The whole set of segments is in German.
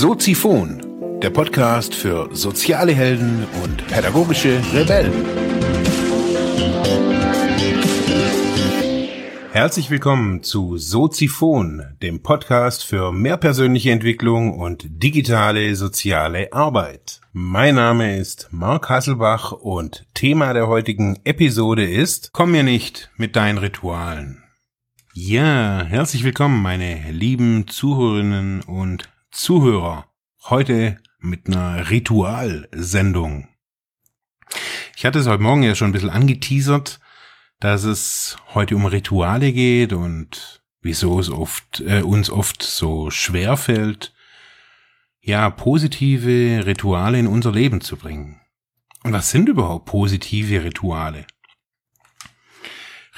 Soziphon, der Podcast für soziale Helden und pädagogische Rebellen. Herzlich willkommen zu Soziphon, dem Podcast für mehr persönliche Entwicklung und digitale soziale Arbeit. Mein Name ist Mark Hasselbach und Thema der heutigen Episode ist Komm mir nicht mit deinen Ritualen. Ja, herzlich willkommen, meine lieben Zuhörerinnen und Zuhörer. Heute mit einer Ritualsendung. Ich hatte es heute Morgen ja schon ein bisschen angeteasert, dass es heute um Rituale geht und wieso es oft, äh, uns oft so schwer fällt, ja, positive Rituale in unser Leben zu bringen. Und was sind überhaupt positive Rituale?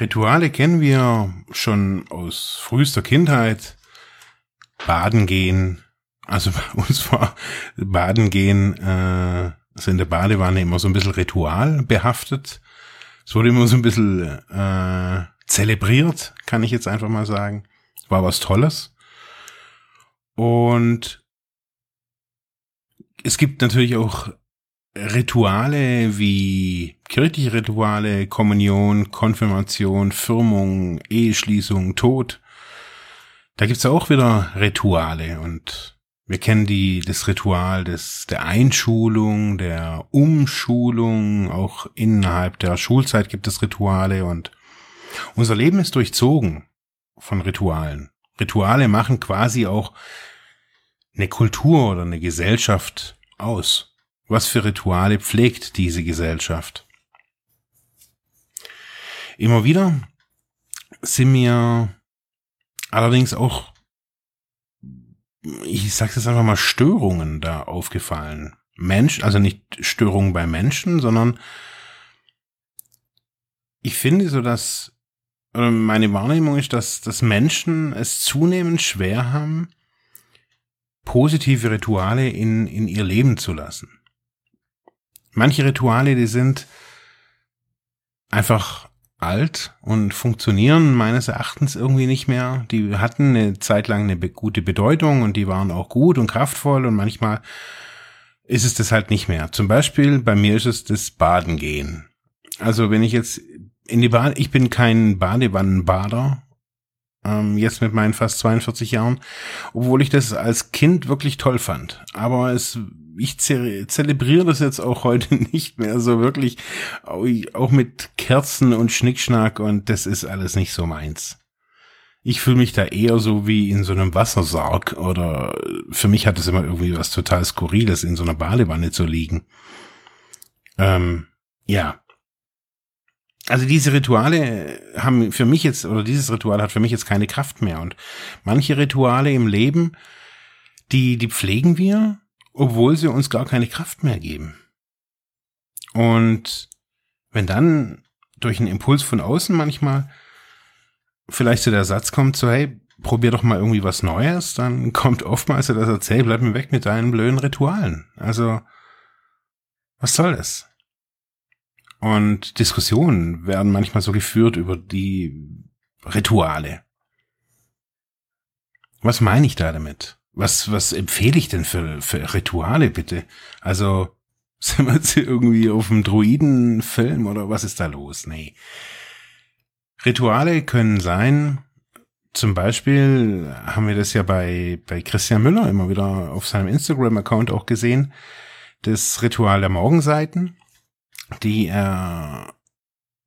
Rituale kennen wir schon aus frühester Kindheit. Baden gehen, also bei uns war Baden gehen, äh, also in der Badewanne immer so ein bisschen Ritual behaftet. Es wurde immer so ein bisschen äh, zelebriert, kann ich jetzt einfach mal sagen. War was Tolles. Und es gibt natürlich auch Rituale wie kirchliche Rituale, Kommunion, Konfirmation, Firmung, Eheschließung, Tod. Da gibt's auch wieder Rituale und wir kennen die, das Ritual des, der Einschulung, der Umschulung, auch innerhalb der Schulzeit gibt es Rituale und unser Leben ist durchzogen von Ritualen. Rituale machen quasi auch eine Kultur oder eine Gesellschaft aus. Was für Rituale pflegt diese Gesellschaft? Immer wieder sind mir allerdings auch, ich sag's jetzt einfach mal, Störungen da aufgefallen. Mensch, also nicht Störungen bei Menschen, sondern ich finde so, dass meine Wahrnehmung ist, dass, dass Menschen es zunehmend schwer haben, positive Rituale in, in ihr Leben zu lassen manche Rituale, die sind einfach alt und funktionieren meines Erachtens irgendwie nicht mehr. Die hatten eine Zeit lang eine gute Bedeutung und die waren auch gut und kraftvoll und manchmal ist es das halt nicht mehr. Zum Beispiel bei mir ist es das Baden gehen. Also wenn ich jetzt in die Bade, ich bin kein Badewannenbader, ähm, jetzt mit meinen fast 42 Jahren, obwohl ich das als Kind wirklich toll fand. Aber es ich ze zelebriere das jetzt auch heute nicht mehr so wirklich, auch mit Kerzen und Schnickschnack und das ist alles nicht so meins. Ich fühle mich da eher so wie in so einem Wassersarg oder für mich hat es immer irgendwie was total Skurriles, in so einer Badewanne zu liegen. Ähm, ja. Also diese Rituale haben für mich jetzt, oder dieses Ritual hat für mich jetzt keine Kraft mehr. Und manche Rituale im Leben, die, die pflegen wir obwohl sie uns gar keine Kraft mehr geben. Und wenn dann durch einen Impuls von außen manchmal vielleicht so der Satz kommt, so hey, probier doch mal irgendwie was Neues, dann kommt oftmals so das Erzähl, bleib mir weg mit deinen blöden Ritualen. Also, was soll das? Und Diskussionen werden manchmal so geführt über die Rituale. Was meine ich da damit? Was, was empfehle ich denn für, für Rituale, bitte? Also, sind wir jetzt irgendwie auf dem Druidenfilm oder was ist da los? Nee. Rituale können sein, zum Beispiel haben wir das ja bei, bei Christian Müller immer wieder auf seinem Instagram-Account auch gesehen, das Ritual der Morgenseiten, die er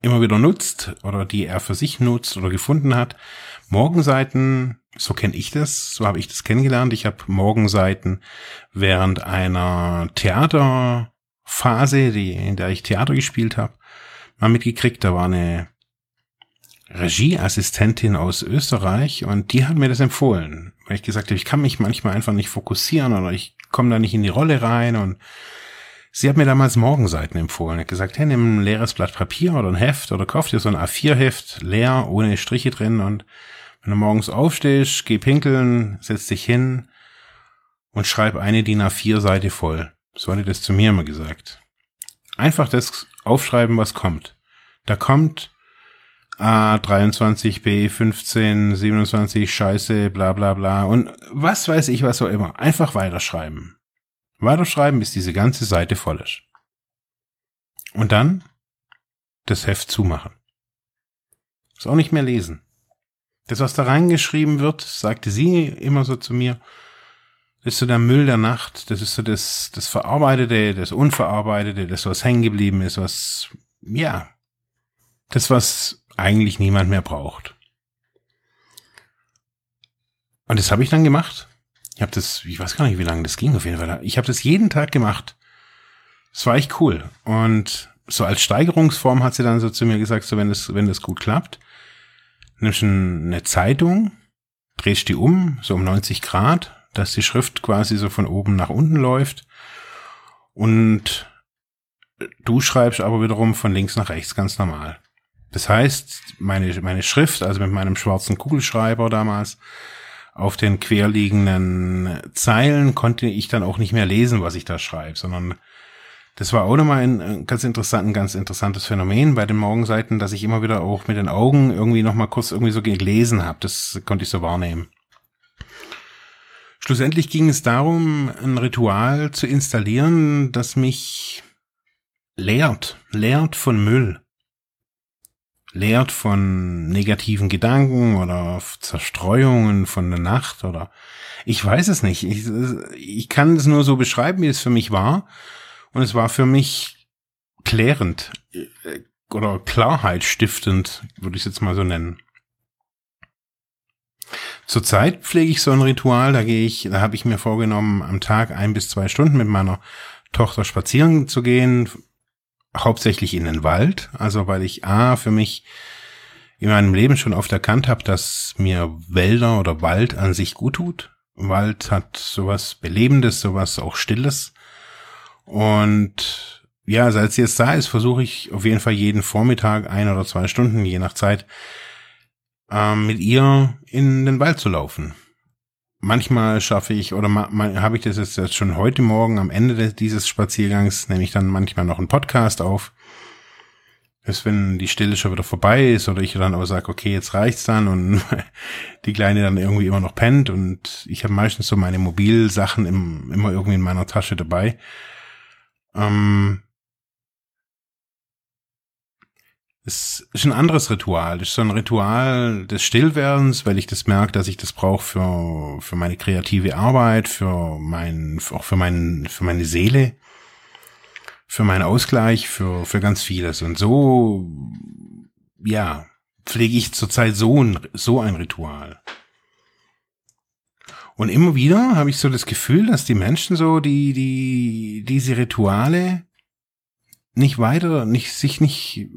immer wieder nutzt oder die er für sich nutzt oder gefunden hat. Morgenseiten so kenne ich das, so habe ich das kennengelernt. Ich habe Morgenseiten während einer Theaterphase, die, in der ich Theater gespielt habe, mal mitgekriegt. Da war eine Regieassistentin aus Österreich und die hat mir das empfohlen, weil ich gesagt habe, ich kann mich manchmal einfach nicht fokussieren oder ich komme da nicht in die Rolle rein und sie hat mir damals Morgenseiten empfohlen. Hat gesagt, hey, nimm ein leeres Blatt Papier oder ein Heft oder kauf dir so ein A4-Heft, leer, ohne Striche drin und wenn du morgens aufstehst, geh pinkeln, setz dich hin und schreib eine DIN A4-Seite voll. So hat er das zu mir immer gesagt. Einfach das aufschreiben, was kommt. Da kommt A23, B15, 27, Scheiße, bla bla bla und was weiß ich, was auch immer. Einfach weiterschreiben. Weiterschreiben, bis diese ganze Seite voll ist. Und dann das Heft zumachen. Ist auch nicht mehr lesen. Das, was da reingeschrieben wird, sagte sie immer so zu mir, das ist so der Müll der Nacht, das ist so das, das Verarbeitete, das Unverarbeitete, das, was hängen geblieben ist, was, ja, das, was eigentlich niemand mehr braucht. Und das habe ich dann gemacht. Ich habe das, ich weiß gar nicht, wie lange das ging auf jeden Fall. Ich habe das jeden Tag gemacht. Das war echt cool. Und so als Steigerungsform hat sie dann so zu mir gesagt, so wenn das, wenn das gut klappt, nimmst du eine Zeitung, drehst die um, so um 90 Grad, dass die Schrift quasi so von oben nach unten läuft und du schreibst aber wiederum von links nach rechts ganz normal. Das heißt, meine, meine Schrift, also mit meinem schwarzen Kugelschreiber damals, auf den querliegenden Zeilen konnte ich dann auch nicht mehr lesen, was ich da schreibe, sondern das war auch nochmal ein ganz interessant, ein ganz interessantes Phänomen bei den Morgenseiten, dass ich immer wieder auch mit den Augen irgendwie nochmal kurz irgendwie so gelesen habe. Das konnte ich so wahrnehmen. Schlussendlich ging es darum, ein Ritual zu installieren, das mich lehrt, lehrt von Müll lehrt von negativen Gedanken oder Zerstreuungen von der Nacht oder ich weiß es nicht. Ich, ich kann es nur so beschreiben, wie es für mich war. Und es war für mich klärend äh, oder Klarheit stiftend, würde ich es jetzt mal so nennen. Zurzeit pflege ich so ein Ritual, da gehe ich, da habe ich mir vorgenommen, am Tag ein bis zwei Stunden mit meiner Tochter spazieren zu gehen, hauptsächlich in den Wald, also weil ich A für mich in meinem Leben schon oft erkannt habe, dass mir Wälder oder Wald an sich gut tut. Wald hat sowas Belebendes, sowas auch Stilles. Und ja, seit sie jetzt da ist, versuche ich auf jeden Fall jeden Vormittag ein oder zwei Stunden, je nach Zeit, ähm, mit ihr in den Wald zu laufen. Manchmal schaffe ich oder habe ich das jetzt schon heute Morgen am Ende des, dieses Spaziergangs, nehme ich dann manchmal noch einen Podcast auf. Dass wenn die Stille schon wieder vorbei ist oder ich dann aber sage, okay, jetzt reicht's dann und die Kleine dann irgendwie immer noch pennt und ich habe meistens so meine Mobilsachen im, immer irgendwie in meiner Tasche dabei. Ähm, es ist ein anderes Ritual. Es ist so ein Ritual des Stillwerdens, weil ich das merke, dass ich das brauche für, für meine kreative Arbeit, für mein, auch für mein, für meine Seele, für meinen Ausgleich, für, für ganz vieles. Und so, ja, pflege ich zurzeit so ein, so ein Ritual. Und immer wieder habe ich so das Gefühl, dass die Menschen so die, die, diese Rituale nicht weiter, nicht, sich nicht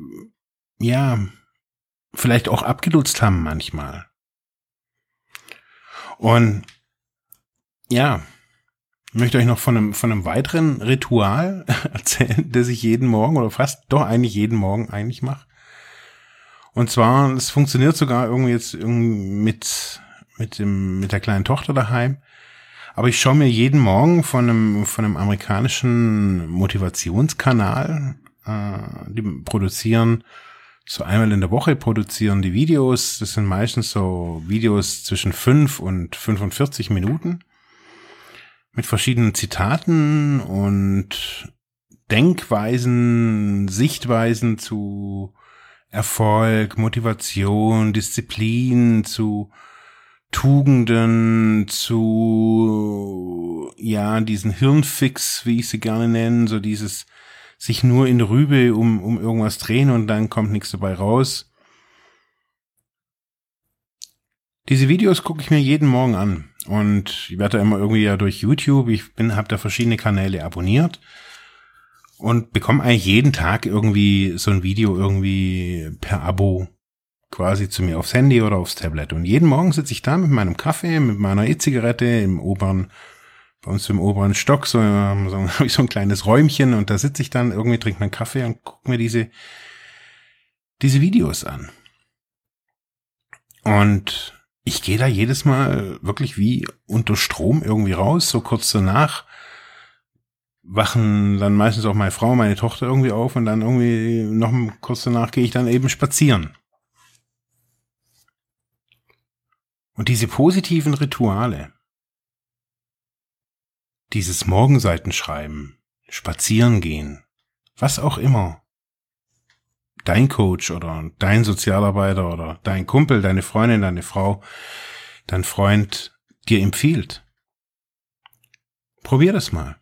ja, vielleicht auch abgenutzt haben manchmal. Und ja, ich möchte euch noch von einem, von einem weiteren Ritual erzählen, das ich jeden Morgen oder fast doch eigentlich jeden Morgen eigentlich mache. Und zwar, es funktioniert sogar irgendwie jetzt mit, mit dem, mit der kleinen Tochter daheim. Aber ich schaue mir jeden Morgen von einem, von einem amerikanischen Motivationskanal, äh, die produzieren so einmal in der Woche produzieren die Videos. Das sind meistens so Videos zwischen 5 und 45 Minuten mit verschiedenen Zitaten und Denkweisen, Sichtweisen zu Erfolg, Motivation, Disziplin, zu Tugenden, zu ja, diesen Hirnfix, wie ich sie gerne nenne, so dieses sich nur in Rübe um, um irgendwas drehen und dann kommt nichts dabei raus. Diese Videos gucke ich mir jeden Morgen an und ich werde da immer irgendwie ja durch YouTube, ich bin, habe da verschiedene Kanäle abonniert und bekomme eigentlich jeden Tag irgendwie so ein Video irgendwie per Abo quasi zu mir aufs Handy oder aufs Tablet. Und jeden Morgen sitze ich da mit meinem Kaffee, mit meiner E-Zigarette im oberen bei uns im oberen Stock so, ähm, so, so, so ein kleines Räumchen und da sitze ich dann, irgendwie trinke meinen Kaffee und gucke mir diese, diese Videos an. Und ich gehe da jedes Mal wirklich wie unter Strom irgendwie raus, so kurz danach wachen dann meistens auch meine Frau, meine Tochter irgendwie auf und dann irgendwie noch kurz danach gehe ich dann eben spazieren. Und diese positiven Rituale, dieses Morgenseitenschreiben, spazieren gehen, was auch immer, dein Coach oder dein Sozialarbeiter oder dein Kumpel, deine Freundin, deine Frau, dein Freund dir empfiehlt. Probier das mal.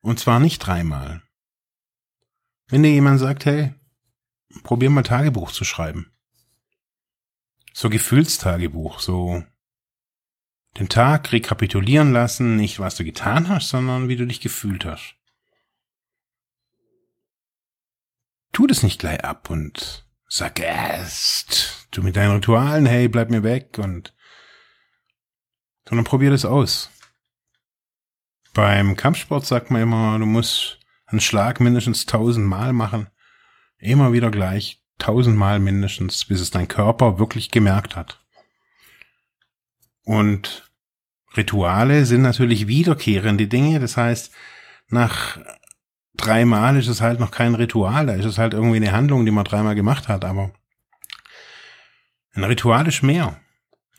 Und zwar nicht dreimal. Wenn dir jemand sagt, hey, probier mal Tagebuch zu schreiben. So Gefühlstagebuch, so den Tag rekapitulieren lassen, nicht was du getan hast, sondern wie du dich gefühlt hast. Tu das nicht gleich ab und sag erst, du mit deinen Ritualen, hey, bleib mir weg und, sondern probier das aus. Beim Kampfsport sagt man immer, du musst einen Schlag mindestens tausendmal machen. Immer wieder gleich, tausendmal mindestens, bis es dein Körper wirklich gemerkt hat. Und Rituale sind natürlich wiederkehrende Dinge. Das heißt, nach dreimal ist es halt noch kein Ritual. Da ist es halt irgendwie eine Handlung, die man dreimal gemacht hat. Aber ein Ritual ist mehr.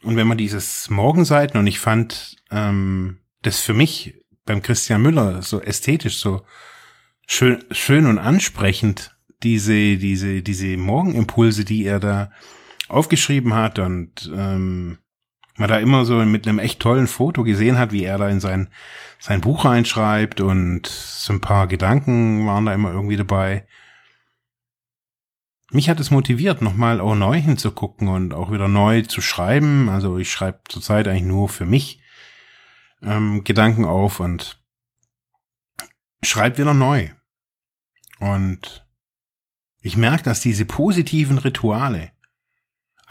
Und wenn man dieses Morgenseiten, und ich fand ähm, das für mich beim Christian Müller so ästhetisch so schön, schön und ansprechend, diese, diese, diese Morgenimpulse, die er da aufgeschrieben hat und ähm, man da immer so mit einem echt tollen Foto gesehen hat, wie er da in sein, sein Buch reinschreibt und so ein paar Gedanken waren da immer irgendwie dabei. Mich hat es motiviert, nochmal auch neu hinzugucken und auch wieder neu zu schreiben. Also ich schreibe zurzeit eigentlich nur für mich ähm, Gedanken auf und schreibe wieder neu. Und ich merke, dass diese positiven Rituale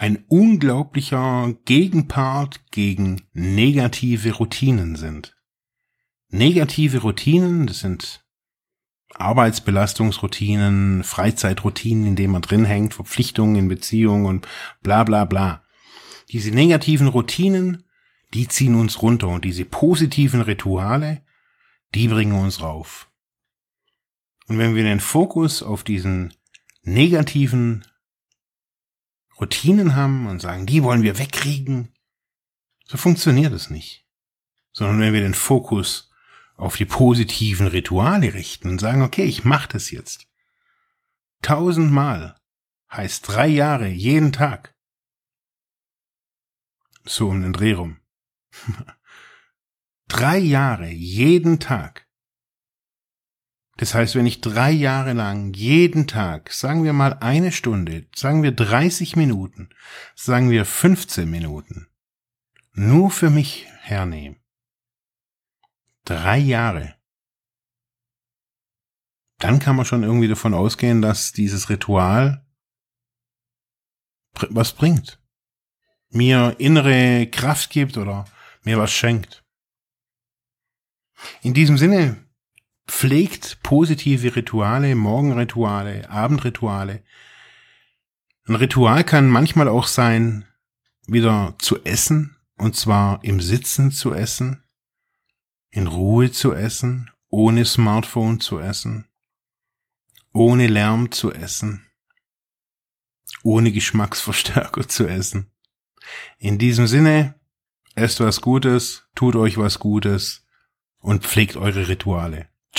ein unglaublicher Gegenpart gegen negative Routinen sind. Negative Routinen, das sind Arbeitsbelastungsroutinen, Freizeitroutinen, in denen man drin hängt, Verpflichtungen in Beziehungen und bla bla bla. Diese negativen Routinen, die ziehen uns runter und diese positiven Rituale, die bringen uns rauf. Und wenn wir den Fokus auf diesen negativen Routinen haben und sagen, die wollen wir wegkriegen, so funktioniert es nicht. Sondern wenn wir den Fokus auf die positiven Rituale richten und sagen, okay, ich mache das jetzt. Tausendmal heißt drei Jahre jeden Tag. So um den Dreh rum. drei Jahre jeden Tag. Das heißt, wenn ich drei Jahre lang jeden Tag, sagen wir mal eine Stunde, sagen wir 30 Minuten, sagen wir 15 Minuten, nur für mich hernehme, drei Jahre, dann kann man schon irgendwie davon ausgehen, dass dieses Ritual was bringt. Mir innere Kraft gibt oder mir was schenkt. In diesem Sinne pflegt positive Rituale, Morgenrituale, Abendrituale. Ein Ritual kann manchmal auch sein, wieder zu essen, und zwar im Sitzen zu essen, in Ruhe zu essen, ohne Smartphone zu essen, ohne Lärm zu essen, ohne Geschmacksverstärker zu essen. In diesem Sinne, esst was Gutes, tut euch was Gutes und pflegt eure Rituale.